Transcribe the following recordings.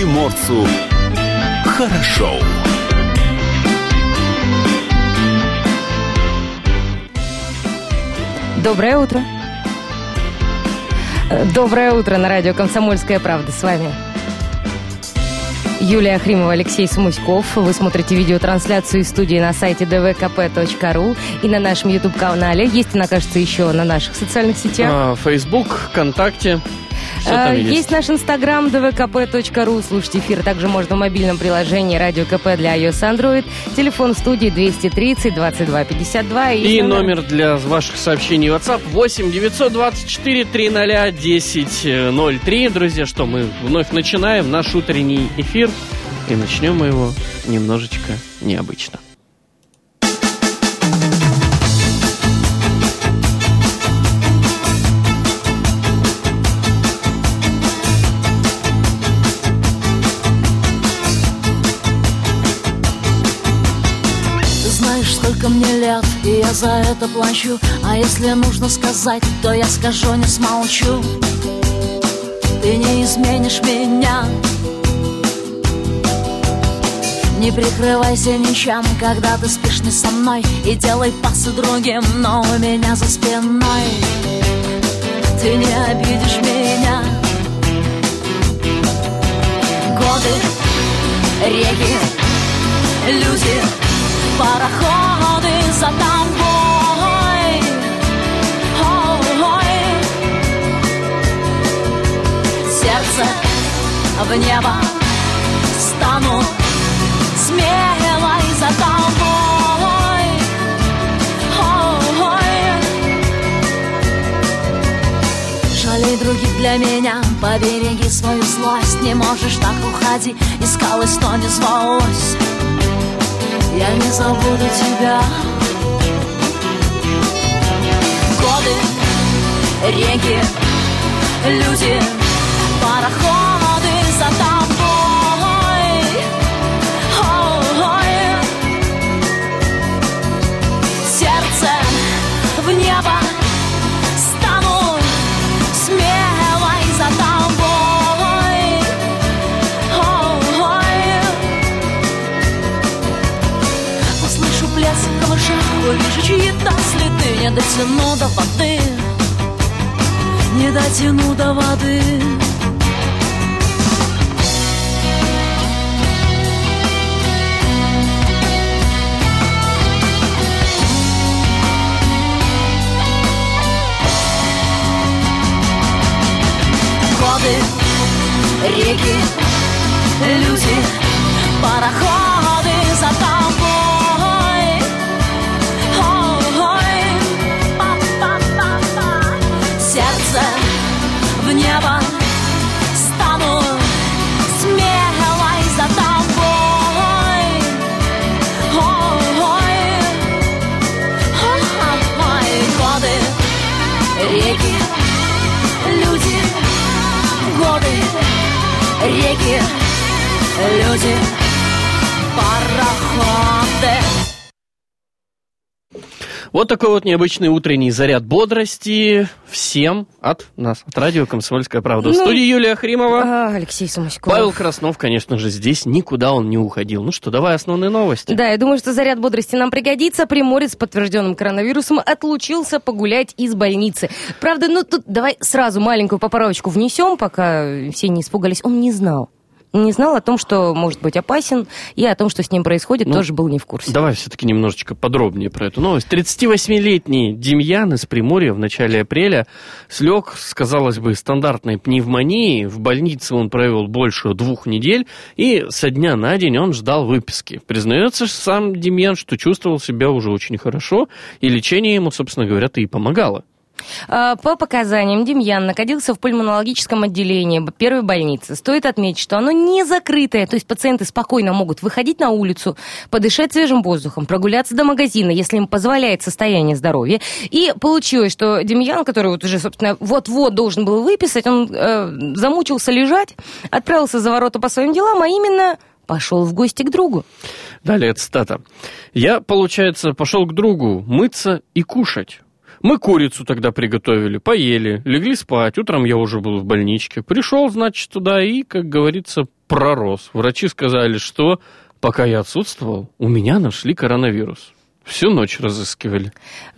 приморцу хорошо. Доброе утро. Э, Доброе утро на радио «Комсомольская правда». С вами Юлия Хримова, Алексей Смуськов. Вы смотрите видеотрансляцию из студии на сайте dvkp.ru и на нашем YouTube-канале. Есть она, кажется, еще на наших социальных сетях. А, Facebook, ВКонтакте. А, есть. есть. наш инстаграм dvkp.ru. Слушать эфир также можно в мобильном приложении Радио КП для iOS и Android. Телефон студии 230 22 52. И номер для ваших сообщений WhatsApp 8 924 300 10 03. Друзья, что мы вновь начинаем наш утренний эфир. И начнем мы его немножечко необычно. Мне лет, и я за это плачу. А если нужно сказать, то я скажу, не смолчу. Ты не изменишь меня. Не прикрывайся ничем, когда ты спишь не со мной. И делай пасы другим, но у меня за спиной. Ты не обидишь меня. Годы, реки, люди пароходы за тобой. Ой. Сердце в небо стану смелой за тобой. Ой. Жалей других для меня, побереги свою злость Не можешь так уходи, искалась, но не звалось я не забуду тебя. Годы, реки, люди, увижу чьи-то следы Не дотяну до воды, не дотяну до воды. Годы, реки, люди, пароходы реки, люди, пароходы. Вот такой вот необычный утренний заряд бодрости всем от нас, от радио «Комсомольская правда». В Ну, студии Юлия Хримова. А, Алексей Самуськов. Павел Краснов, конечно же, здесь никуда он не уходил. Ну что, давай основные новости. Да, я думаю, что заряд бодрости нам пригодится. Приморец с подтвержденным коронавирусом отлучился погулять из больницы. Правда, ну тут давай сразу маленькую поправочку внесем, пока все не испугались. Он не знал. Не знал о том, что может быть опасен, и о том, что с ним происходит, Ну, тоже был не в курсе. Давай все-таки немножечко подробнее про эту новость. 38-летний Демьян из Приморья в начале апреля слег с, казалось бы, стандартной пневмонией. В больнице он провел больше двух недель, и со дня на день он ждал выписки. Признается сам Демьян, что чувствовал себя уже очень хорошо, и лечение ему, собственно говоря-то и помогало. А, По показаниям, Демьян находился в пульмонологическом отделении первой больницы. Стоит отметить, что оно не закрытое, то есть пациенты спокойно могут выходить на улицу, подышать свежим воздухом, прогуляться до магазина, если им позволяет состояние здоровья. И получилось, что Демьян, который вот уже, собственно, вот-вот должен был выписать, он э, замучился лежать, отправился за ворота по своим делам, а именно пошел в гости к другу. Далее цитата. «Я, получается, пошел к другу мыться и кушать. Мы курицу тогда приготовили, поели, легли спать. Утром я уже был в больничке. Пришел, значит, туда и, как говорится, пророс. Врачи сказали, что пока я отсутствовал, у меня нашли коронавирус. Всю ночь разыскивали.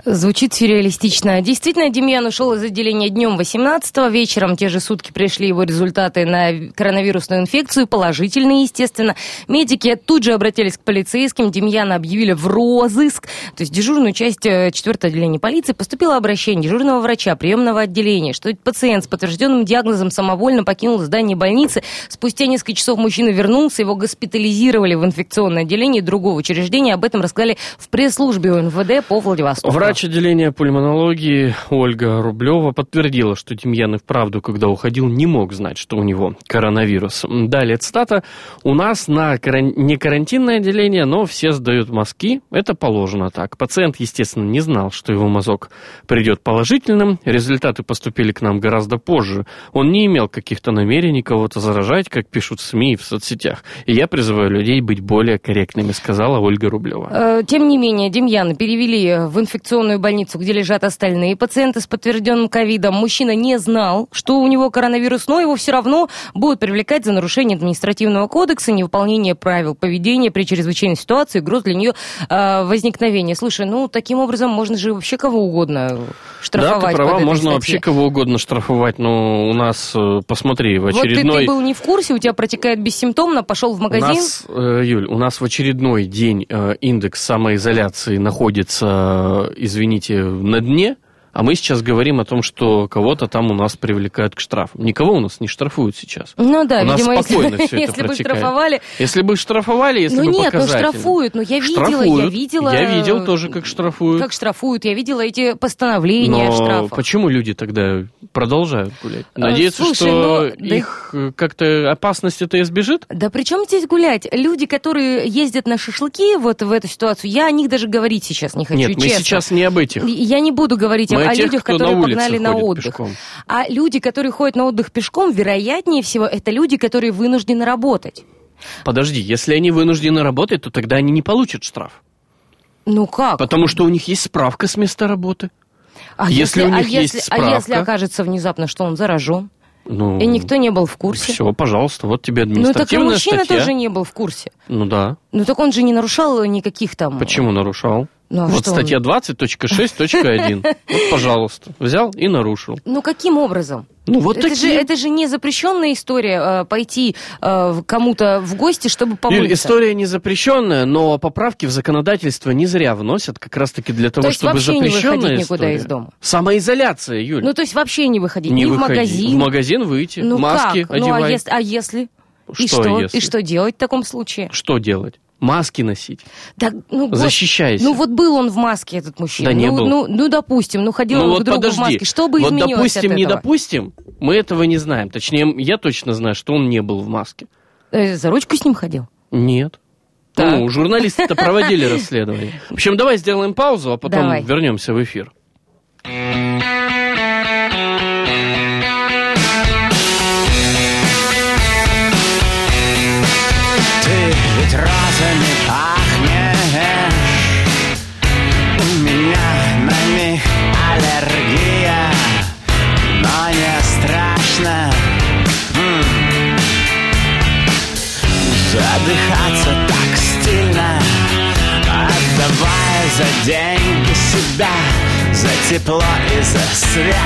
Звучит сюрреалистично. Действительно, Демьян ушел из отделения днем 18 вечером. Те же сутки пришли его результаты на коронавирусную инфекцию, положительные, естественно. Медики тут же обратились к полицейским. Демьяна объявили в розыск. То есть дежурную часть 4 э, отделения полиции поступило обращение дежурного врача приемного отделения, что пациент с подтвержденным диагнозом самовольно покинул здание больницы. Спустя несколько часов мужчина вернулся, его госпитализировали в инфекционное отделение другого учреждения. Об этом рассказали в пресс службе УНВД по Владивостоку. Врач отделения пульмонологии Ольга Рублева подтвердила, что Демьян и вправду, когда уходил, не мог знать, что у него коронавирус. Далее цитата. «У нас на каран... не карантинное отделение, но все сдают мазки. Это положено так. Пациент, естественно, не знал, что его мазок придет положительным. Результаты поступили к нам гораздо позже. Он не имел каких-то намерений кого-то заражать, как пишут СМИ и в соцсетях. И я призываю людей быть более корректными», сказала Ольга Рублева. Э, тем не менее, Демьяна перевели в инфекционную больницу, где лежат остальные пациенты с подтвержденным ковидом. Мужчина не знал, что у него коронавирус, но его все равно будут привлекать за нарушение административного кодекса, невыполнение правил поведения при чрезвычайной ситуации, угроз для нее э, возникновения. Слушай, ну таким образом можно же вообще кого угодно штрафовать. Да, ты права, можно статье. вообще кого угодно штрафовать, но у нас, э, посмотри, в очередной... Вот ты, ты был не в курсе, у тебя протекает бессимптомно, пошел в магазин. У нас, э, Юль, у нас в очередной день э, индекс самоизоляции информации находится, извините, на дне, а мы сейчас говорим о том, что кого-то там у нас привлекают к штрафам. Никого у нас не штрафуют сейчас. Ну да, у нас видимо, спокойно если, все это если бы протекает. штрафовали. Если бы штрафовали, если ну бы нет, ну показательно. штрафуют, но я видела, штрафуют. я видела. Я видел тоже, как штрафуют. Как штрафуют, я видела эти постановления Но о штрафах. почему люди тогда продолжают гулять? А, Надеются, слушай, что ну, да- их э, как-то опасность это избежит? Да при чем здесь гулять? Люди, которые ездят на шашлыки вот в эту ситуацию, я о них даже говорить сейчас не хочу, Нет, мы честно. сейчас не об этих. Я не буду говорить Мы о, о о тех, людях, на которые улице погнали на отдых. пешком. А люди, которые ходят на отдых пешком, вероятнее всего, это люди, которые вынуждены работать. Подожди, если они вынуждены работать, то тогда они не получат штраф. Ну как? Потому что у них есть справка с места работы. А если у них а есть если, а если справка? окажется внезапно, что он заражен, Ну, и никто не был в курсе? Все, пожалуйста, вот тебе Ну так и административная мужчина статья. тоже не был в курсе. Ну да. Ну так он же не нарушал никаких там... Почему нарушал? Ну, а вот что статья 20.6.1. Вот, пожалуйста, взял и нарушил. Ну каким образом? Ну вот это, такие. же, это же не запрещенная история э, пойти э, в- кому-то в гости, чтобы помыться. Юль, история не запрещенная, но поправки в законодательство не зря вносят, как раз-таки для того, есть чтобы вообще не запрещенная выходить никуда история- из дома? Самоизоляция, Юль. Ну то есть вообще не выходить, не ни в выходи. магазин. В магазин выйти, ну маски как? Ну а если, а если? И Что что? если? И что делать в таком случае? Что делать? Маски носить. Да, ну, Защищайся. Ну вот был он в маске, этот мужчина. Да не ну, был. Ну, ну, допустим, ну ходил ну он вот к другу подожди. в маске. Что бы вот изменилось допустим, от не этого? допустим, мы этого не знаем. Точнее, я точно знаю, что он не был в маске. Э, за ручку с ним ходил? Нет. Так. Ну, журналисты-то проводили расследование. В общем, давай сделаем паузу, а потом Давай. вернемся в эфир. Тепло и свет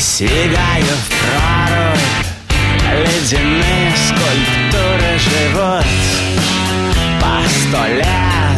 Сигаю в прорубь Ледяные скульптуры живут. По сто лет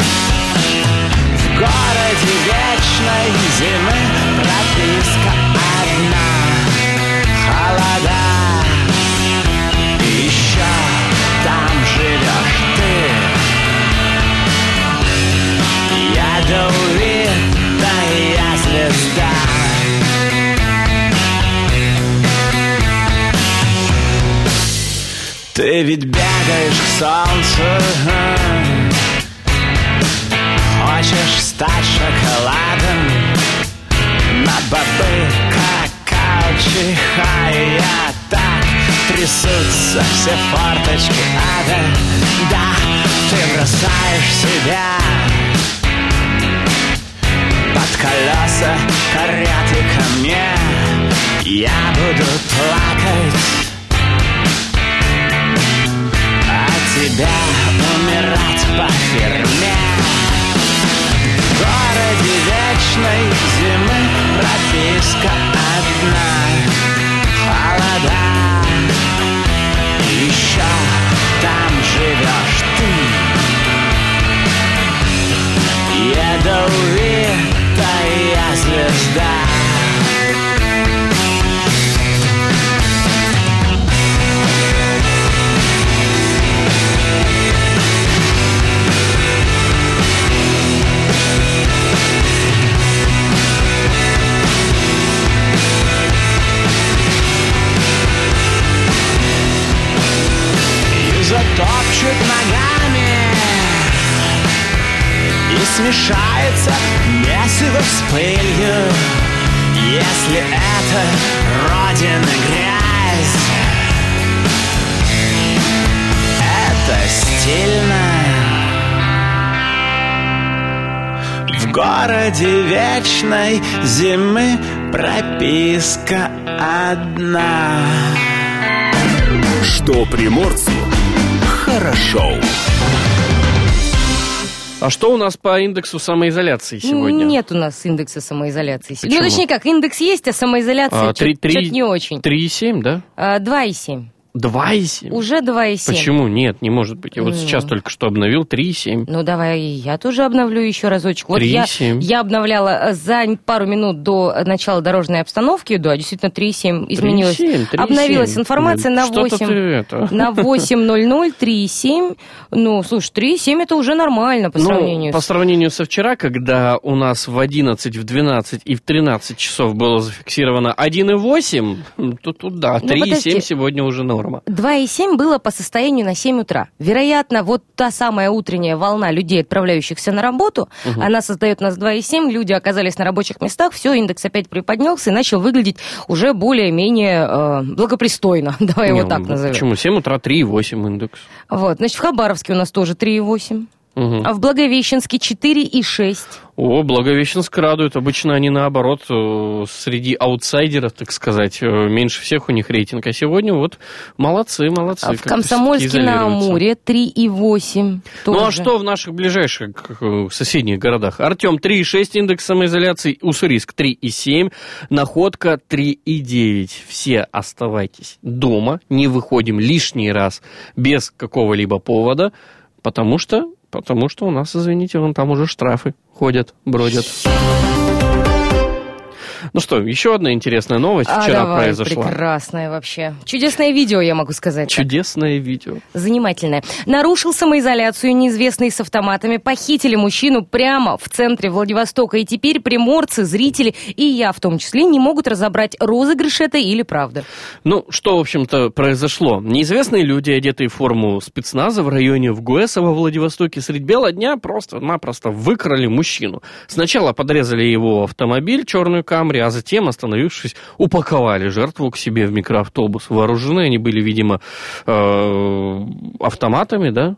солнцу Хочешь стать шоколадом? На бобы какао чихая Так трясутся все форточки ада. Да, ты бросаешь себя под колеса кареты ко мне. Я буду плакать тебя умирать по фирме В городе вечной зимы прописка одна. Холода. Еще там живешь ты. Ядовитая звезда И смешается месиво с пылью Если это родина грязь. Это стильно В городе вечной зимы прописка одна. Что приморцу хорошо. А что у нас по индексу самоизоляции сегодня? Нет у нас индекса самоизоляции. Почему? Ну, точнее как, индекс есть, а самоизоляция А, что-то три- не очень. 3,7, да? А, 2,7. 2,7? Уже 2,7. Почему? Нет, не может быть. Я вот М. сейчас только что обновил 3,7. Ну, давай я тоже обновлю еще разочек. Вот я, 3,7. я обновляла э, за пару минут до начала дорожной обстановки, да, действительно 3,7 изменилась. 3,7, 3,7. Обновилась информация на Что-то 8. ты это. На 8.00 3,7. Ну, слушай, 3,7 это уже нормально по ну, сравнению по сравнению со вчера, когда у нас в 11, в 12 и в 13 часов было зафиксировано 1,8, м, то тут да, Ну, 3,7 подожди. сегодня уже норма. 2,7 было по состоянию на 7 утра. Вероятно, вот та самая утренняя волна людей, отправляющихся на работу, она создает нас 2,7, люди оказались на рабочих местах, все, индекс опять приподнялся и начал выглядеть уже более-менее э, благопристойно. Давай его Не, так ну, назовем. Почему? 7 утра 3,8 индекс. Вот, значит, в Хабаровске у нас тоже 3,8. Мгм. А в Благовещенске 4,6. О, Благовещенск радует. Обычно они наоборот, э, среди аутсайдеров, так сказать, э, меньше всех у них рейтинг. А сегодня вот молодцы, молодцы. А в Комсомольске на. Амуре 3,8. Ну а тоже. что в наших ближайших соседних городах? Артем 3,6 индекс самоизоляции, Уссурийск 3,7, Находка 3,9. Все оставайтесь дома, не выходим лишний раз без какого-либо повода, потому что, потому что у нас, извините, вон там уже штрафы ходят, бродят. Ну что, еще одна интересная новость А, вчера давай, произошла. прекрасное вообще. Чудесное видео, я могу сказать. так. Чудесное видео. Занимательное. Нарушил самоизоляцию неизвестный с автоматами, похитили мужчину прямо в центре Владивостока. И теперь приморцы, зрители и я в том числе не могут разобрать, розыгрыш это или правда. Ну, что, в общем-то, произошло? Неизвестные люди, одетые в форму спецназа в районе ВГУЭСа во Владивостоке, средь бела дня просто-напросто выкрали мужчину. Сначала подрезали его автомобиль, черную камри, а затем, остановившись, упаковали жертву к себе в микроавтобус. Вооружены они были, видимо, э, автоматами, да?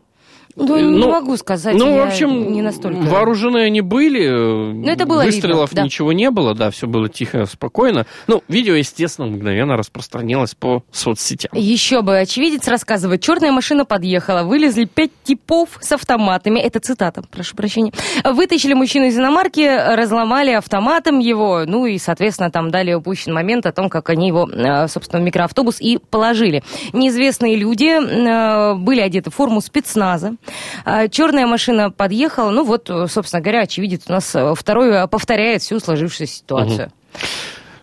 Ну, Э, не могу сказать, Ну, в общем, не настолько. вооружены они были. Ну, это было Выстрелов видно, да. ничего не было, да, все было тихо, спокойно. Ну, видео, естественно, мгновенно распространилось по соцсетям. Еще бы, очевидец рассказывает, черная машина подъехала, вылезли пять типов с автоматами, это цитата, прошу прощения, вытащили мужчину из иномарки, разломали автоматом его, ну и, соответственно, там далее упущен момент о том, как они его, э, собственно, в микроавтобус и положили. Неизвестные люди э, были одеты в форму спецназа, черная машина подъехала, ну вот, э, собственно говоря, очевидец у нас э, второй э, повторяет всю сложившуюся ситуацию.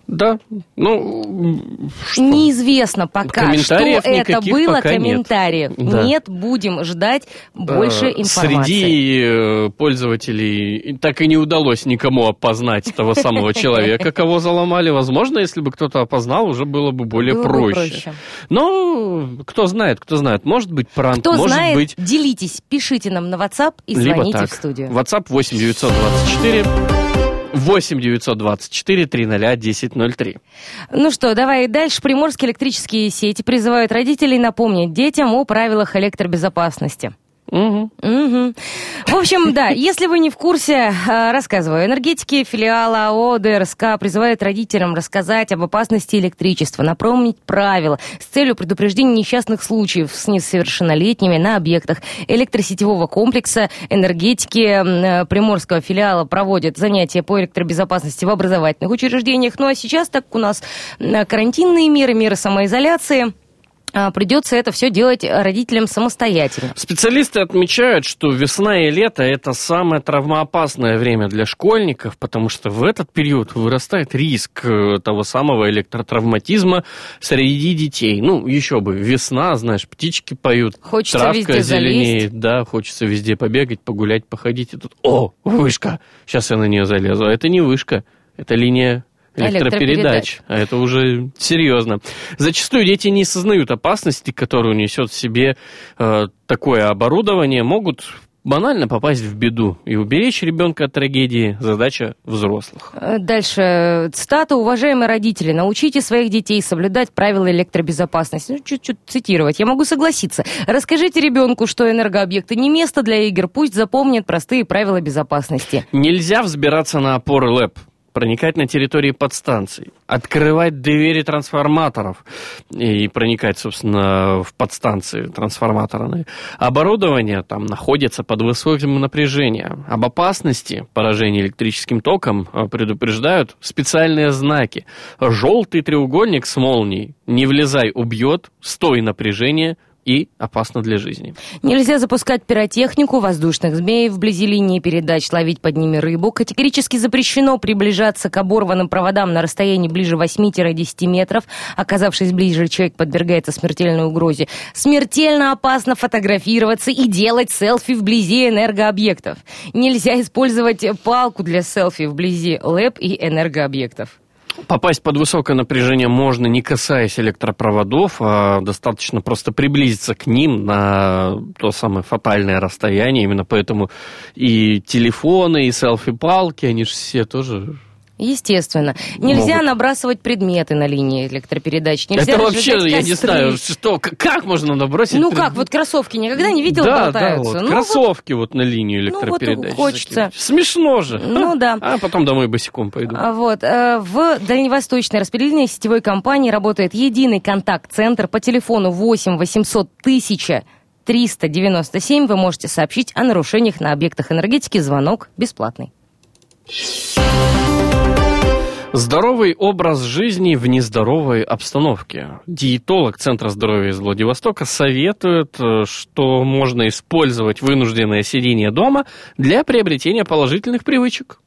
Да, ну, что? Неизвестно пока, что Комментариев это было. пока нет. комментариев Да. нет, будем ждать больше Э, информации. Среди э, пользователей так и не удалось никому опознать того самого человека, кого заломали. Возможно, если бы кто-то опознал, уже было бы более Было бы проще. проще. Но кто знает, кто знает. Может быть, пранк, Кто может знает, быть, делитесь, пишите нам на WhatsApp и либо звоните так. в студию. WhatsApp 8 924 8 924 300 1003. Ну что, давай дальше. Приморские электрические сети призывают родителей напомнить детям о правилах электробезопасности. Мгм. Мгм. В общем, да, если вы не в курсе, э, рассказываю. Энергетики филиала АО ДРСК призывают родителям рассказать об опасности электричества, напомнить правила с целью предупреждения несчастных случаев с несовершеннолетними на объектах электросетевого комплекса. Энергетики э, Приморского филиала проводят занятия по электробезопасности в образовательных учреждениях. Ну а сейчас, так как у нас э, карантинные меры, меры самоизоляции, придется это все делать родителям самостоятельно. Специалисты отмечают, что весна и лето – это самое травмоопасное время для школьников, потому что в этот период вырастает риск э, того самого электротравматизма среди детей. Ну, еще бы, весна, знаешь, птички поют, Хочется травка везде зеленеет, да, хочется везде побегать, погулять, походить, и тут, о, вышка, сейчас я на нее залезу. А это не вышка, это линия электропередач. А это уже серьезно. Зачастую дети не осознают опасности, которую несет в себе э, такое оборудование, могут банально попасть в беду. И уберечь ребенка от трагедии – задача взрослых. Э, Дальше. Цитата. Уважаемые родители, научите своих детей соблюдать правила электробезопасности. Ну, чуть-чуть цитировать. Я могу согласиться. Расскажите ребенку, что энергообъекты не место для игр. Пусть запомнит простые правила безопасности. Нельзя взбираться на опоры ЛЭП, проникать на территории подстанций, открывать двери трансформаторов и проникать, собственно, в подстанции трансформаторные. Оборудование там находится под высоким напряжением. Об опасности поражения электрическим током э, предупреждают специальные знаки. Желтый треугольник с молнией «Не влезай, убьет», «Стой, напряжение», и опасно для жизни. Нельзя запускать пиротехнику, воздушных змей вблизи линии передач, ловить под ними рыбу. Категорически запрещено приближаться к оборванным проводам на расстоянии ближе 8-10 метров. Оказавшись ближе, человек подвергается смертельной угрозе. Смертельно опасно фотографироваться и делать селфи вблизи энергообъектов. Нельзя использовать палку для селфи вблизи ЛЭП и энергообъектов. Попасть под высокое напряжение можно, не касаясь электропроводов, а достаточно просто приблизиться к ним на то самое фатальное расстояние. Именно поэтому и телефоны, и селфи-палки, они же все тоже... Естественно. Нельзя Могут. набрасывать предметы на линии электропередач. Нельзя Это вообще, я не знаю, что, как можно набросить... Ну как, вот кроссовки никогда не видел, да, да, болтаются. вот, Ну, кроссовки вот, на линию ну, вот электропередач. хочется. Смешно же. Ну, да. А потом домой босиком пойду. А Вот. э, В Дальневосточной распределительной сетевой компании работает единый контакт-центр по телефону 8 800 1000 397. Вы можете сообщить о нарушениях на объектах энергетики. Звонок бесплатный. Здоровый образ жизни в нездоровой обстановке. Диетолог Центра здоровья из Владивостока советует, э, что можно использовать вынужденное сидение дома для приобретения положительных привычек.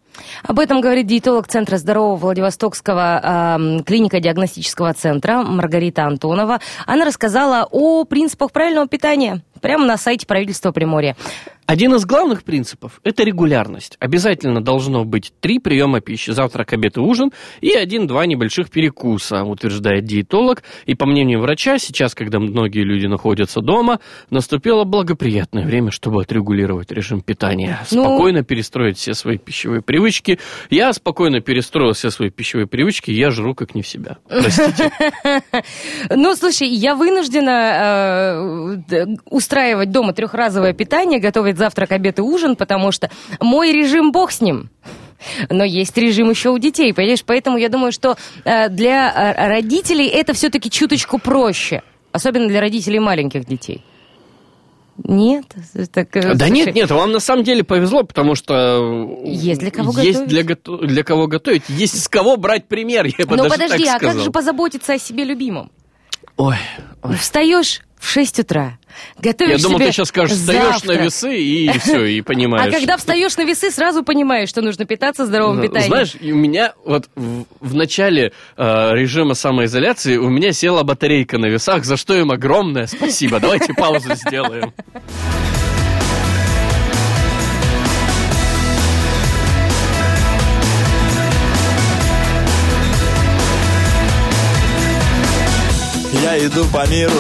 Об этом говорит диетолог Центра здорового Владивостокского эм, клинико-диагностического центра Маргарита Антонова. Она рассказала о принципах правильного питания прямо на сайте правительства Приморья. Один из главных принципов – это регулярность. Обязательно должно быть три приема пищи – завтрак, обед и ужин, и один-два небольших перекуса, утверждает диетолог. И по мнению врача, сейчас, когда многие люди находятся дома, наступило благоприятное время, чтобы отрегулировать режим питания. Ну- Спокойно перестроить все свои пищевые привычки. Я спокойно перестроил все свои пищевые привычки, я жру как не в себя. Простите. Ну, слушай, я вынуждена э, устраивать дома трехразовое питание, готовить завтрак, обед и ужин, потому что мой режим бог с ним. Но есть режим еще у детей, понимаешь? Поэтому я думаю, что э, для э, родителей это все-таки чуточку проще. Особенно для родителей маленьких детей. Нет? Так, э, Да слушай, нет, нет, вам на самом деле повезло, потому что Есть для кого есть готовить. для, для кого готовить, есть с кого брать пример, я бы Ну даже подожди, а как сказал. же позаботиться о себе любимом? Ой, ой. Встаешь в 6 утра, готовишь я думал, себе ты сейчас скажешь, встаешь на завтрак. весы и все, и понимаешь. А когда встаешь на весы, сразу понимаешь, что нужно питаться здоровым питанием. Знаешь, у меня вот в, в начале э, режима самоизоляции у меня села батарейка на весах, за что им огромное спасибо. Давайте паузу сделаем. Я иду по миру,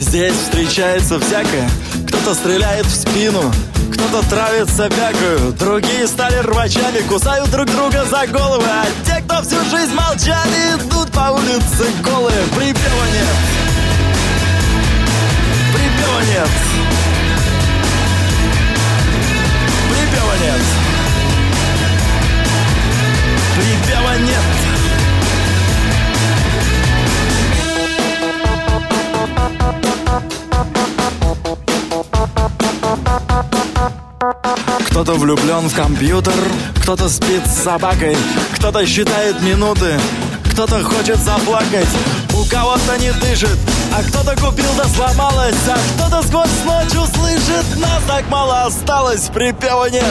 здесь встречается всякое. Кто-то стреляет в спину, кто-то травится бякою Другие стали рвачами, кусают друг друга за головы. А те, кто всю жизнь молчали, идут по улице голые. Припева нет, припева нет нет. Припева нет. Кто-то влюблен в компьютер, кто-то спит с собакой, кто-то считает минуты, кто-то хочет заплакать, у кого-то не дышит, а кто-то купил да сломалось, а кто-то сквозь ночь услышит, нас так мало осталось, припева нет.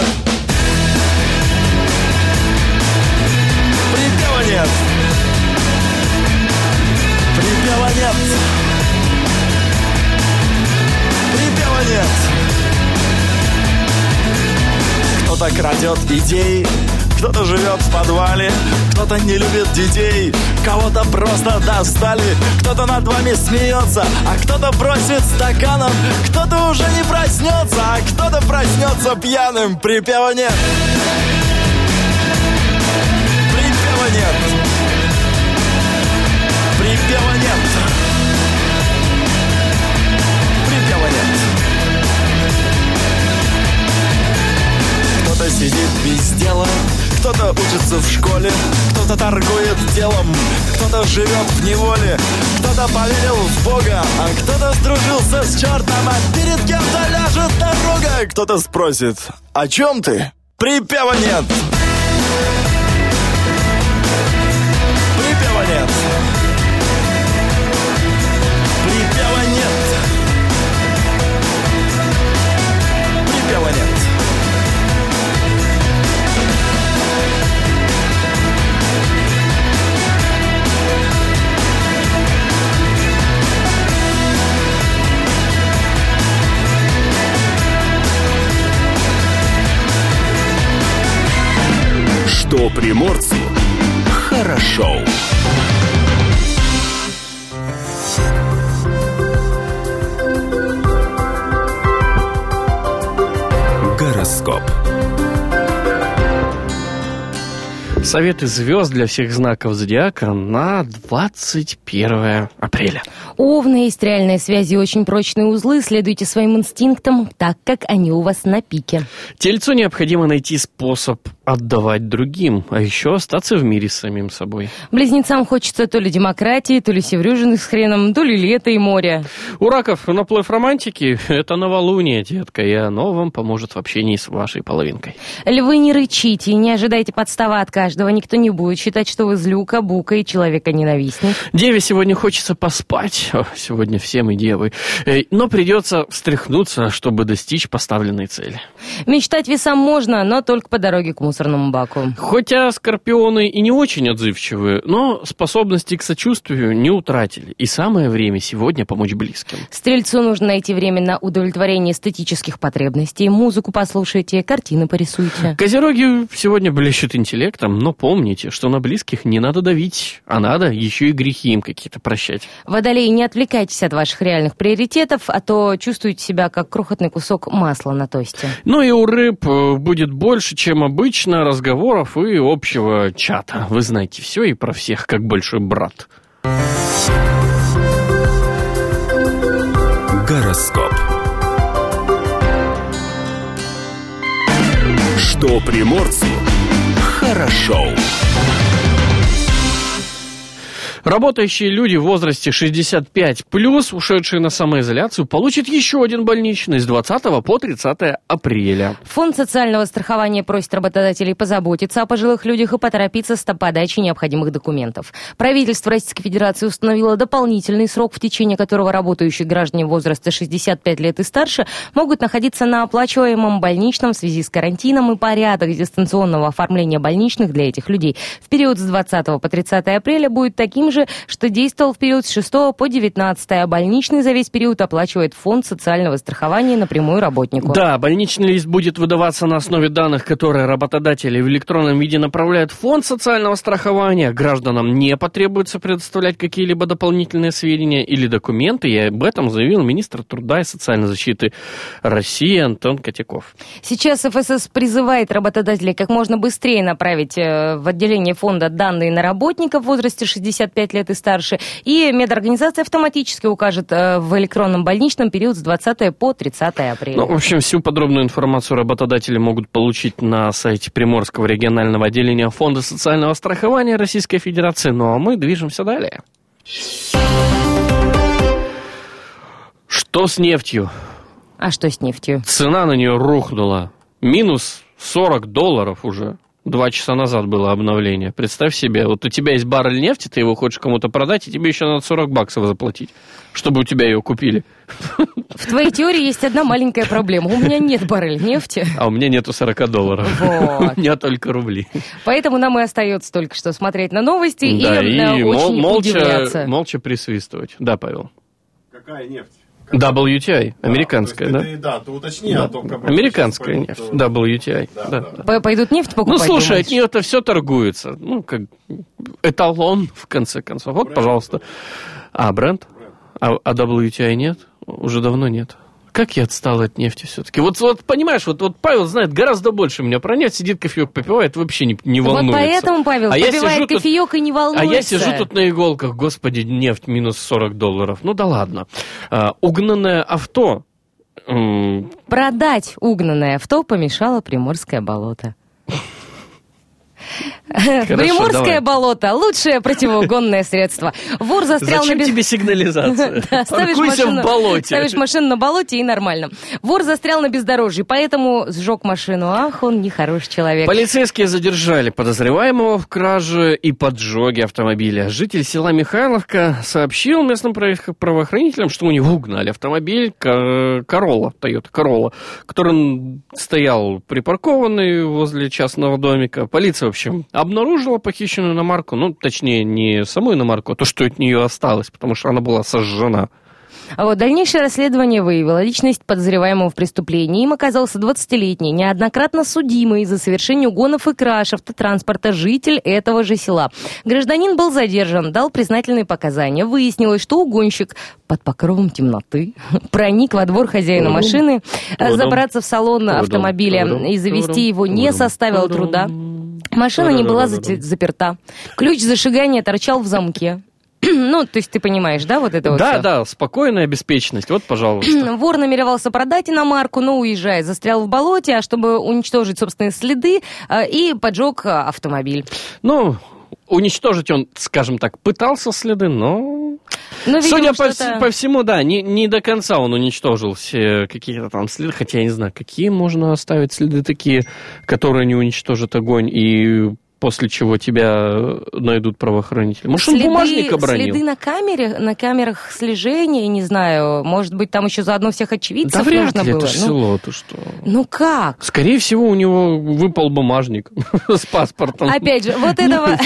Припева нет. Припева нет. Кто-то крадет идеи, кто-то живет в подвале, кто-то не любит детей, кого-то просто достали, кто-то над вами смеется, а кто-то бросит стаканом, кто-то уже не проснется, а кто-то проснется пьяным, припева нет. Школе, кто-то торгует делом, кто-то живет в неволе, кто-то поверил в Бога, а кто-то сдружился с чертом, а перед кем-то ляжет дорога. Кто-то спросит, о чем ты? Припева нет. Приморцу хорошо. Гороскоп. Советы звезд для всех знаков зодиака на 21 апреля. У Овна есть реальные связи и очень прочные узлы. Следуйте своим инстинктам, так как они у вас на пике. Тельцу необходимо найти способ отдавать другим, а еще остаться в мире с самим собой. Близнецам хочется то ли демократии, то ли севрюжины с хреном, то ли лета и моря. У раков наплыв романтики – это новолуние, детка, и оно вам поможет в общении с вашей половинкой. Львы не рычите и не ожидайте подставы от каждого. Никто не будет считать, что вы злюка, бука и человека-ненавистник. Деве сегодня хочется поспать, О, сегодня всем и девы, Э, но придется встряхнуться, чтобы достичь поставленной цели. Мечтать весам можно, но только по дороге к мусорному баку. Хотя скорпионы и не очень отзывчивые, но способности к сочувствию не утратили. И самое время сегодня помочь близким. Стрельцу нужно найти время на удовлетворение эстетических потребностей. Музыку послушайте, картины порисуйте. Козероги сегодня блещут интеллектом, но помните, что на близких не надо давить, а надо еще и грехи им какие-то прощать. Водолеи, не отвлекайтесь от ваших реальных приоритетов, а то чувствуете себя как крохотный кусок масла на тосте. Ну и у рыб э, будет больше, чем обычно, разговоров и общего чата. Вы знаете все и про всех, как большой брат. Гороскоп. Что приморцу хорошо. Работающие люди в возрасте 65 плюс, ушедшие на самоизоляцию, получат еще один больничный с 20 по 30 апреля. Фонд социального страхования просит работодателей позаботиться о пожилых людях и поторопиться с подачей необходимых документов. Правительство Российской Федерации установило дополнительный срок, в течение которого работающие граждане возраста 65 лет и старше могут находиться на оплачиваемом больничном в связи с карантином и порядок дистанционного оформления больничных для этих людей в период с 20 по 30 апреля будет таким же, что действовал в период с 6 по 19, а больничный за весь период оплачивает фонд социального страхования напрямую работнику. Да, больничный лист будет выдаваться на основе данных, которые работодатели в электронном виде направляют в фонд социального страхования. Гражданам не потребуется предоставлять какие-либо дополнительные сведения или документы, и об этом заявил министр труда и социальной защиты России Антон Котяков. Сейчас ФСС призывает работодателей как можно быстрее направить э, в отделение фонда данные на работников в возрасте 65 65 лет и старше. И медорганизация автоматически укажет э, в электронном больничном период с 20 по 30 апреля. Ну, в общем, всю подробную информацию работодатели могут получить на сайте Приморского регионального отделения Фонда социального страхования Российской Федерации. Ну, а мы движемся далее. Что с нефтью? А что с нефтью? Цена на нее рухнула. Минус 40 долларов уже. Два часа назад было обновление. Представь себе, вот у тебя есть баррель нефти, ты его хочешь кому-то продать, и тебе еще надо 40 баксов заплатить, чтобы у тебя ее купили. В твоей теории есть одна маленькая проблема. У меня нет барреля нефти. А у меня нету 40 долларов. Вот. У меня только рубли. Поэтому нам и остается только что смотреть на новости Да, и, и э, мол- очень молча, удивляться. молча присвистывать. Да, Павел. Какая нефть? WTI, американская, да? да? то есть ты- да, ты уточни, а то как бы Американская нефть, пойдут, WTI. Да, да, да. да. Пойдут нефть Ну, покупать? слушай, думаешь? от нее-то все торгуется. Ну, как эталон, в конце концов. Вот, пожалуйста. А, бренд? А, а WTI нет? Уже давно нет. Как я отстал от нефти все-таки? Вот, вот понимаешь, вот, вот Павел знает гораздо больше меня про нефть, сидит кофеек попивает, вообще не, не Вот волнуется. поэтому, Павел, А попивает сижу тут- кофеек и не А волнуется. я сижу тут на иголках, господи, нефть минус 40 долларов. Ну да ладно. А, угнанное авто. Продать угнанное авто помешало Приморское болото. Приморское давай. болото – лучшее противоугонное средство. Вор застрял Зачем на... без- тебе сигнализация? Да, Паркуйся машину, в болоте. ставишь машину на болоте и нормально. Вор застрял на бездорожье, поэтому сжег машину. Ах, он нехороший человек. Полицейские задержали подозреваемого в краже и поджоге автомобиля. Житель села Михайловка сообщил местным право- правоохранителям, что у него угнали автомобиль Ко- Королла, Toyota Королла, который стоял припаркованный возле частного домика. Полиция, в общем, обнаружила похищенную иномарку, ну, точнее, не саму иномарку, а то, что от нее осталось, потому что она была сожжена. А вот дальнейшее расследование выявило личность подозреваемого в преступлении. Им оказался 20-летний, неоднократно судимый за совершение угонов и краж автотранспорта житель этого же села. Гражданин был задержан, дал признательные показания. Выяснилось, что угонщик под покровом темноты проник во двор хозяина машины, забраться в салон автомобиля и завести его не составило труда. Машина не была заперта. Ключ зажигания торчал в замке. Ну, то есть ты понимаешь, да, вот это вот Да, всё? да, спокойная беспечность. Вот, пожалуйста. Вор намеревался продать иномарку, но уезжая, застрял в болоте, а чтобы уничтожить собственные следы, э, и поджег э, автомобиль. Ну, уничтожить он, скажем так, пытался следы, но... Ну, видимо, Судя по, вс- по всему, да, не, не до конца он уничтожил все какие-то там следы, хотя я не знаю, какие можно оставить следы такие, которые не уничтожат огонь, и после чего тебя э, найдут правоохранители. Может, он Следы- бумажник обронил? Следы на камере, на камерах слежения, не знаю, может быть, там еще заодно всех очевидцев Да вряд нужно ли, было. это ну, село, ты что? ну как? Скорее всего, у него выпал бумажник с паспортом. Опять же, вот этого,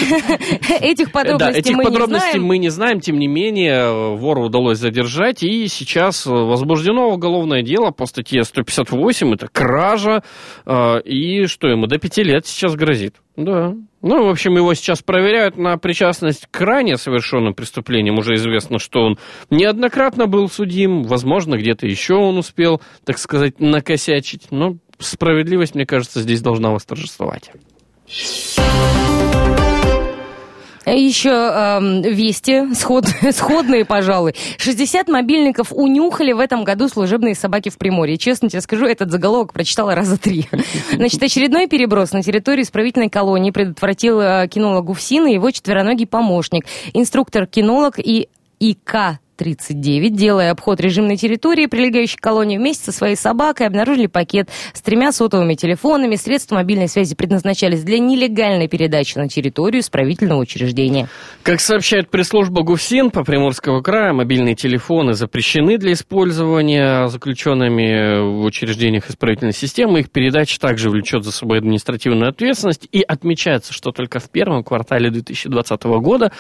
этих Да, подробностей этих мы не подробностей знаем. мы не знаем, тем не менее, вору удалось задержать, и сейчас возбуждено уголовное дело по статье 158, это кража, э, и что ему, до пяти лет сейчас грозит. Да. Ну, в общем, его сейчас проверяют на причастность к ранее совершенным преступлениям. Уже известно, что он неоднократно был судим, возможно, где-то еще он успел, так сказать, накосячить. Но справедливость, мне кажется, здесь должна восторжествовать. Еще эм, вести, сход, сходные, пожалуй. 60 мобильников унюхали в этом году служебные собаки в Приморье. Честно тебе скажу, этот заголовок прочитала раза три. Значит, очередной переброс на территории исправительной колонии предотвратил э, кинолог Гуфсин и его четвероногий помощник. Инструктор-кинолог и ИК 39, делая обход режимной территории, прилегающей к колонии, вместе со своей собакой обнаружили пакет с тремя сотовыми телефонами. Средства мобильной связи предназначались для нелегальной передачи на территорию исправительного учреждения. Как сообщает пресс-служба ГУФСИН по Приморского края, мобильные телефоны запрещены для использования заключенными в учреждениях исправительной системы. Их передача также влечет за собой административную ответственность. И отмечается, что только в первом квартале 2020 года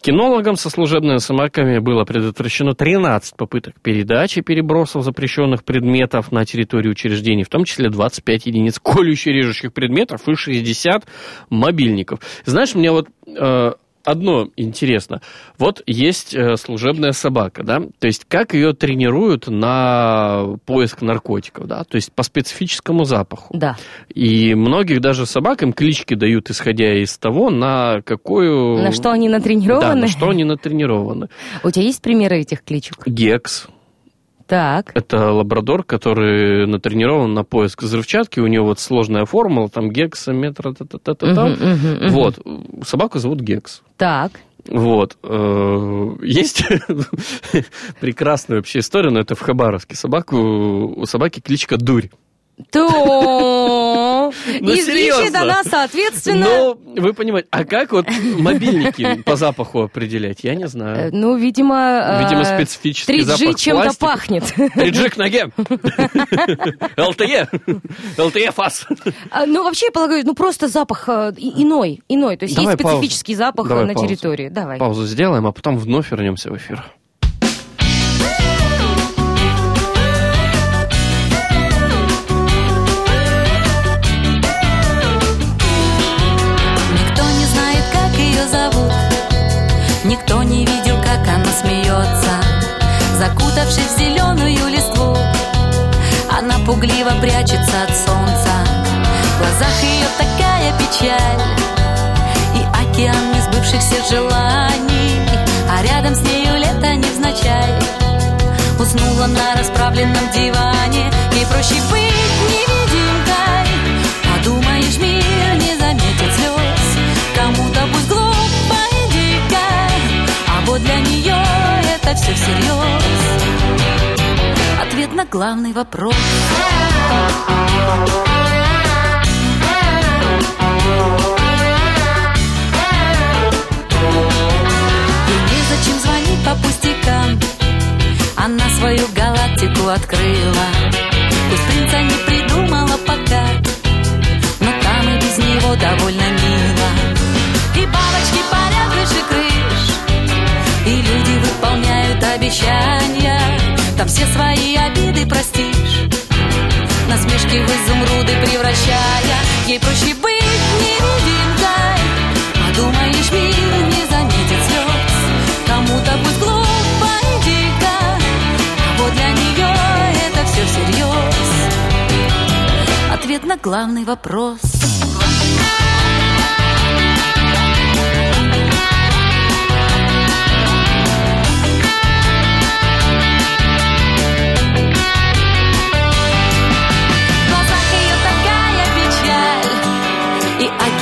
кинологам со служебными собаками было предотвращено 13 попыток передачи перебросов запрещенных предметов на территорию учреждений, в том числе 25 единиц колюще режущих предметов и 60 мобильников. Знаешь, мне вот э, одно интересно. Вот есть э, служебная собака, да? То есть как ее тренируют на поиск наркотиков, да? То есть по специфическому запаху. Да. И многих даже собакам клички дают, исходя из того, на какую... На что они Да, натренированы? на что они натренированы. У тебя есть примеры этих кличек? Гекс. Так. Это лабрадор, который натренирован на поиск взрывчатки. У него вот сложная формула, там гексаметра, та та та та мгм. Вот. Собаку зовут Гекс. Так. Вот. Э, Есть прекрасная вообще история, но это в Хабаровске. Собаку, у собаки кличка Дурь. То. Ну, И звучит серьезно. она, соответственно... Но вы понимаете, а как вот мобильники по запаху определять? Я не э, знаю. Ну, видимо... Видимо, э, специфический 3G запах чем-то пластика. пахнет. 3G к ноге. ЛТЕ. ЛТЕ ФАС. А, Ну, вообще, я полагаю, ну, просто запах э, иной, иной. То есть Давай есть паузу. специфический запах Давай э, на паузу. территории. Давай. Паузу сделаем, а потом вновь вернемся в эфир. Закутавшись в зеленую листву. Она пугливо прячется от солнца. В глазах ее такая печаль. И океан несбывшихся желаний. А рядом с нею лето невзначай. Уснула на расправленном диване. Ей проще быть невидимкой. Подумаешь, мир не заметит слез Кому-то пусть глупо и дико. А вот для нее это все всерьез Ответ на главный вопрос. Ей незачем звонить по пустякам. Она свою галактику открыла. Пусть принца не придумала пока Но там и без него довольно мило. И бабочки парят выше крыш И люди выполняют обещания. Там все свои обиды простишь. Насмешки в изумруды превращая. Ей проще быть невидимкой Подумаешь, мир не заметит слез. Кому-то пусть глупо и дико. А вот для нее это все всерьез. Ответ на главный вопрос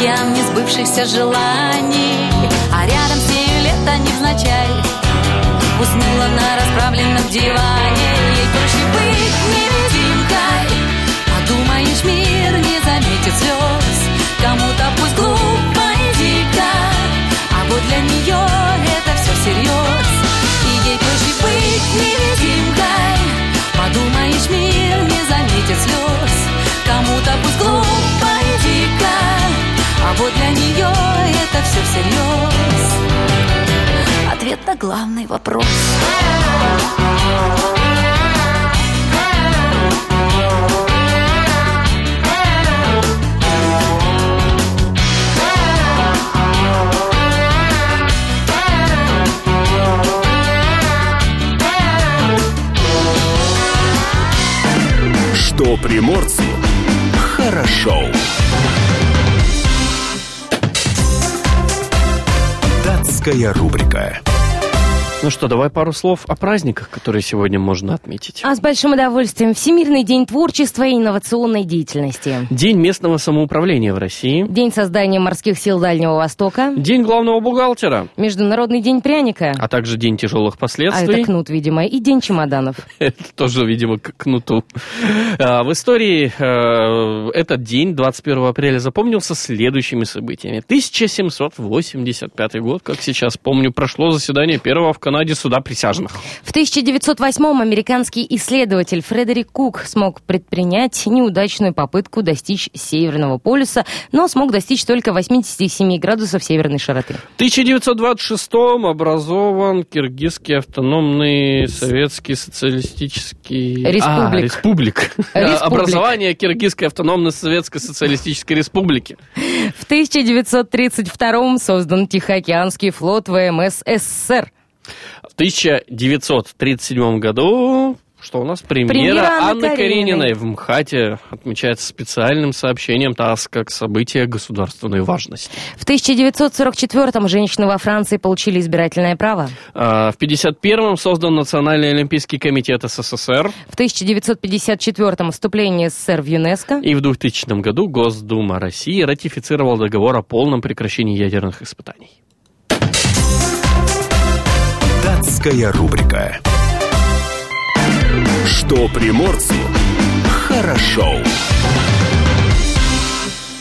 океан несбывшихся желаний. А рядом с нею лето невзначай Уснула на расправленном диване. Ей проще быть невидимкой. Подумаешь, мир не заметит слез всерьез Ответ на главный вопрос Что приморцу хорошо. Датская рубрика. Ну что, давай пару слов о праздниках, которые сегодня можно отметить. А с большим удовольствием. Всемирный день творчества и инновационной деятельности. День местного самоуправления в России. День создания морских сил Дальнего Востока. День главного бухгалтера. Международный день пряника. А также день тяжелых А последствий. это кнут, видимо. И день чемоданов. Это тоже, видимо, к кнуту. А, В истории э, этот день, 21 апреля, запомнился следующими событиями. 1785 год, как сейчас помню, прошло заседание первого в Канаде суда присяжных. В 1908-м американский исследователь Фредерик Кук смог предпринять неудачную попытку достичь Северного полюса, но смог достичь только 87 градусов северной широты. В 1926-м образован Киргизский автономный советский социалистический... Республик. А, республик. Республик. Образование Киргизской автономной советской социалистической республики. В 1932-м создан Тихоокеанский флот ВМС СССР. В 1937 году что у нас? Премьера, Премьера Анны Карениной. Карениной в МХАТе отмечается специальным сообщением ТАСС как событие государственной важности. В 1944-м женщины во Франции получили избирательное право. А, В 1951-м создан Национальный олимпийский комитет СССР. В 1954-м вступление СССР в ЮНЕСКо. И в 2000 году Госдума России ратифицировал договор о полном прекращении ядерных испытаний. Датская рубрика. Что приморцу хорошо.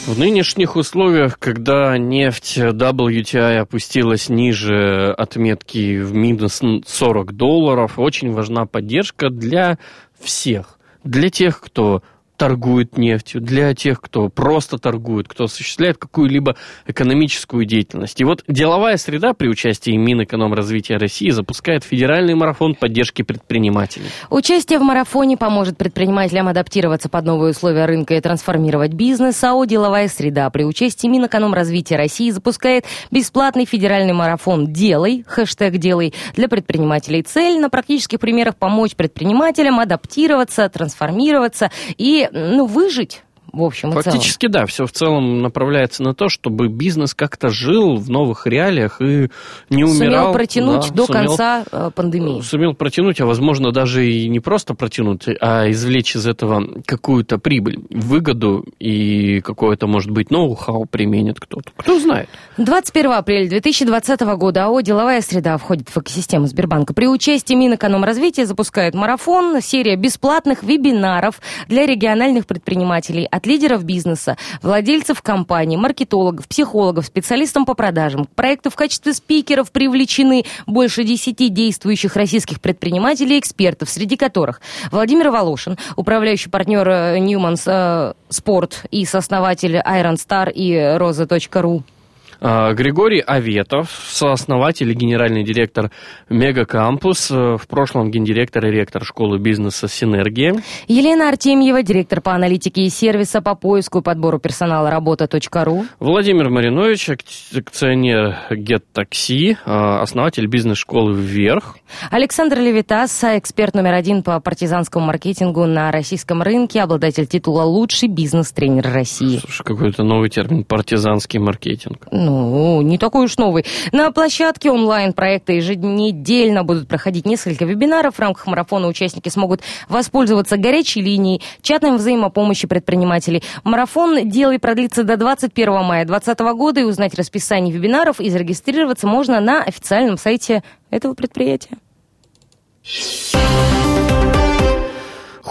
В нынешних условиях, когда нефть WTI опустилась ниже отметки в минус 40 долларов, очень важна поддержка для всех. Для тех, кто торгует нефтью, для тех, кто просто торгует, кто осуществляет какую-либо экономическую деятельность. И вот деловая среда при участии Минэкономразвития России запускает федеральный марафон поддержки предпринимателей. Участие в марафоне поможет предпринимателям адаптироваться под новые условия рынка и трансформировать бизнес. АО «Деловая среда» при участии Минэкономразвития России запускает бесплатный федеральный марафон «Делай», хэштег «Делай» для предпринимателей. Цель на практических примерах помочь предпринимателям адаптироваться, трансформироваться и ну, выжить. В общем и целом. Фактически, да, все в целом направляется на то, чтобы бизнес как-то жил в новых реалиях и не умирал. Сумел протянуть да, до сумел- конца э, пандемии. Сумел протянуть, а возможно даже и не просто протянуть, а извлечь из этого какую-то прибыль, выгоду и какое-то, может быть, ноу-хау применит кто-то. Кто знает. 21 апреля 2020 года АО «Деловая среда» входит в экосистему Сбербанка. При участии Минэкономразвития запускает марафон, серия бесплатных вебинаров для региональных предпринимателей от лидеров бизнеса, владельцев компаний, маркетологов, психологов, специалистам по продажам. К проекту в качестве спикеров привлечены больше 10 действующих российских предпринимателей и экспертов, среди которых Владимир Волошин, управляющий партнер э, Newman's э, Sport и сооснователь Iron Star и Роза.ру. А, Григорий Аветов, сооснователь и генеральный директор Мега Кампус, э, в прошлом гендиректор и ректор школы бизнеса «Синергия». Елена Артемьева, директор по аналитике и сервиса по поиску и подбору персонала работа.ру. Владимир Маринович, ак- акционер GetTaxi, а, основатель бизнес-школы «Вверх». Александр Левитас, эксперт номер один по партизанскому маркетингу на российском рынке, обладатель титула «Лучший бизнес-тренер России». Слушай, какой-то новый термин «партизанский маркетинг». Ну, не такой уж новый. На площадке онлайн-проекта еженедельно будут проходить несколько вебинаров. В рамках марафона участники смогут воспользоваться горячей линией, чатом взаимопомощи предпринимателей. Марафон «Делай» продлится до 21 мая 2020 года и узнать расписание вебинаров и зарегистрироваться можно на официальном сайте этого предприятия.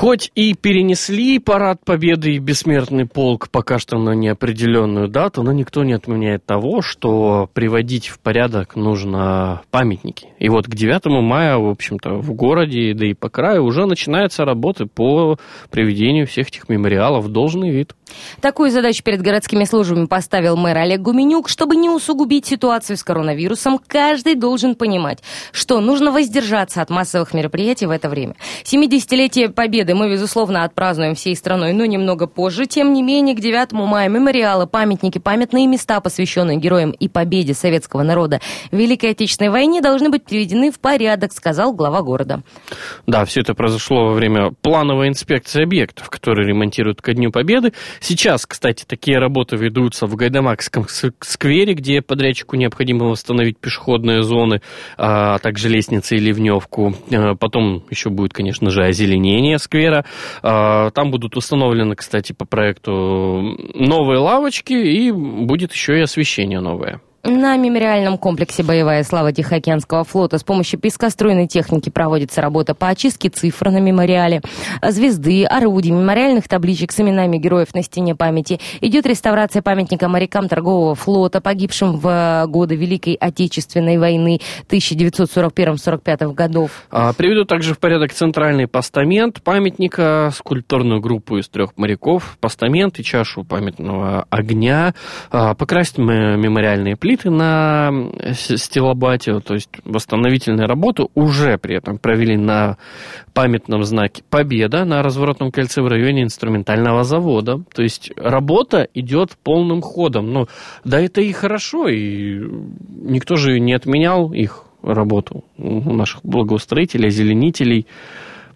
Хоть и перенесли парад Победы и Бессмертный полк пока что на неопределенную дату, но никто не отменяет того, что приводить в порядок нужно памятники. И вот к 9 мая, в общем-то, в городе, да и по краю уже начинаются работы по приведению всех этих мемориалов в должный вид. Такую задачу перед городскими службами поставил мэр Олег Гуменюк. Чтобы не усугубить ситуацию с коронавирусом, каждый должен понимать, что нужно воздержаться от массовых мероприятий в это время. 70-летие Победы мы, безусловно, отпразднуем всей страной, но немного позже. Тем не менее, к 9 мая мемориалы, памятники, памятные места, посвященные героям и победе советского народа в Великой Отечественной войне, должны быть приведены в порядок, сказал глава города. Да, все это произошло во время плановой инспекции объектов, которые ремонтируют ко Дню Победы. Сейчас, кстати, такие работы ведутся в Гайдамакском сквере, где подрядчику необходимо восстановить пешеходные зоны, а также лестницы и ливневку. А, Потом еще будет, конечно же, озеленение сквера. А, Там будут установлены, кстати, по проекту новые лавочки и будет еще и освещение новое. На мемориальном комплексе «Боевая слава Тихоокеанского флота» с помощью пескоструйной техники проводится работа по очистке цифр на мемориале, звезды, орудий, мемориальных табличек с именами героев на стене памяти. Идет реставрация памятника морякам торгового флота, погибшим в годы Великой Отечественной войны 1941-45 годов. А, Приведу также в порядок центральный постамент памятника, скульптурную группу из трех моряков, постамент и чашу памятного огня, а, покрасить мемориальные плиты на с- стилобате, то есть восстановительные работы уже при этом провели на памятном знаке «Победа» на разворотном кольце в районе инструментального завода. То есть работа идет полным ходом. Ну, да это и хорошо, и никто же не отменял их работу у наших благоустроителей, озеленителей.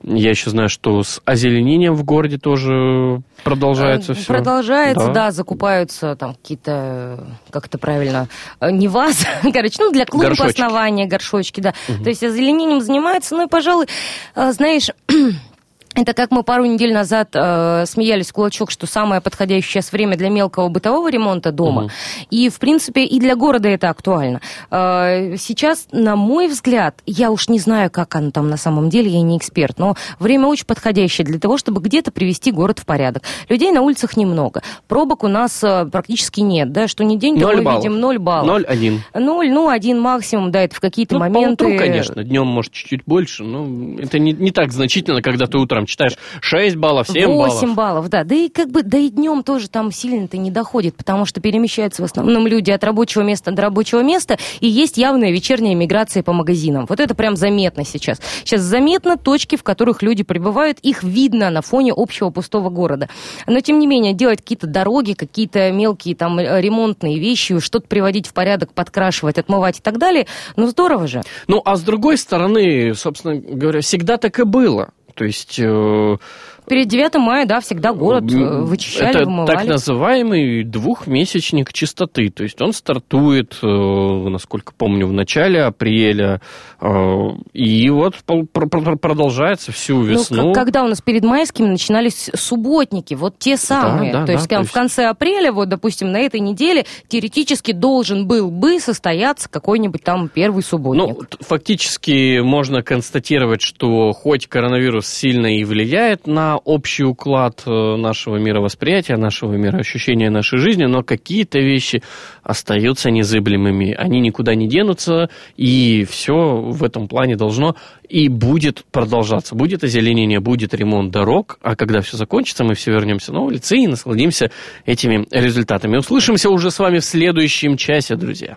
Я еще знаю, что с озеленением в городе тоже продолжается Э, все. Продолжается, да. закупаются там какие-то, как это правильно, э, не вазы, короче, ну, для Горшочки. основания, горшочки, да. То есть озеленением занимаются, ну, и, пожалуй, э, знаешь... Это как мы пару недель назад э, смеялись кулачок, что самое подходящее сейчас время для мелкого бытового ремонта дома. Мгм. И, в принципе, и для города это актуально. Э, сейчас, на мой взгляд, я уж не знаю, как оно там на самом деле, я не эксперт, но время очень подходящее для того, чтобы где-то привести город в порядок. Людей на улицах немного. Пробок у нас э, практически нет, да, что ни день, то мы баллов. видим ноль баллов. Ноль один. Ноль, ну, один максимум, да, это в какие-то Ну, моменты... утру, конечно, днем, может, чуть-чуть больше, но это не, не так значительно, когда ты утром читаешь 6 баллов, 7 8 баллов. баллов, да. Да и как бы, да и днем тоже там сильно-то не доходит, потому что перемещаются в основном люди от рабочего места до рабочего места, и есть явная вечерняя миграция по магазинам. Вот это прям заметно сейчас. Сейчас заметно точки, в которых люди прибывают, их видно на фоне общего пустого города. Но, тем не менее, делать какие-то дороги, какие-то мелкие там ремонтные вещи, что-то приводить в порядок, подкрашивать, отмывать и так далее, ну здорово же. Ну, а с другой стороны, собственно говоря, всегда так и было. То есть... Перед 9 мая, да, всегда город э, вычищали, Это вымывали. так называемый двухмесячник чистоты. То есть он стартует, э, насколько помню, в начале апреля. э, И вот продолжается всю Ну, весну. к- когда у нас перед майскими начинались субботники, вот те самые. да, то есть, да, в конце апреля, вот, допустим, на этой неделе теоретически должен был бы состояться какой-нибудь там первый субботник. Ну, фактически можно констатировать, что хоть коронавирус сильно и влияет на общий уклад э, нашего мировосприятия, нашего мироощущения нашей жизни, но какие-то вещи остаются незыблемыми. Они никуда не денутся, и все в этом плане должно и будет продолжаться. Будет озеленение, будет ремонт дорог, а когда все закончится, мы все вернемся на улицы и насладимся этими результатами. Услышимся уже с вами в следующем часе, друзья.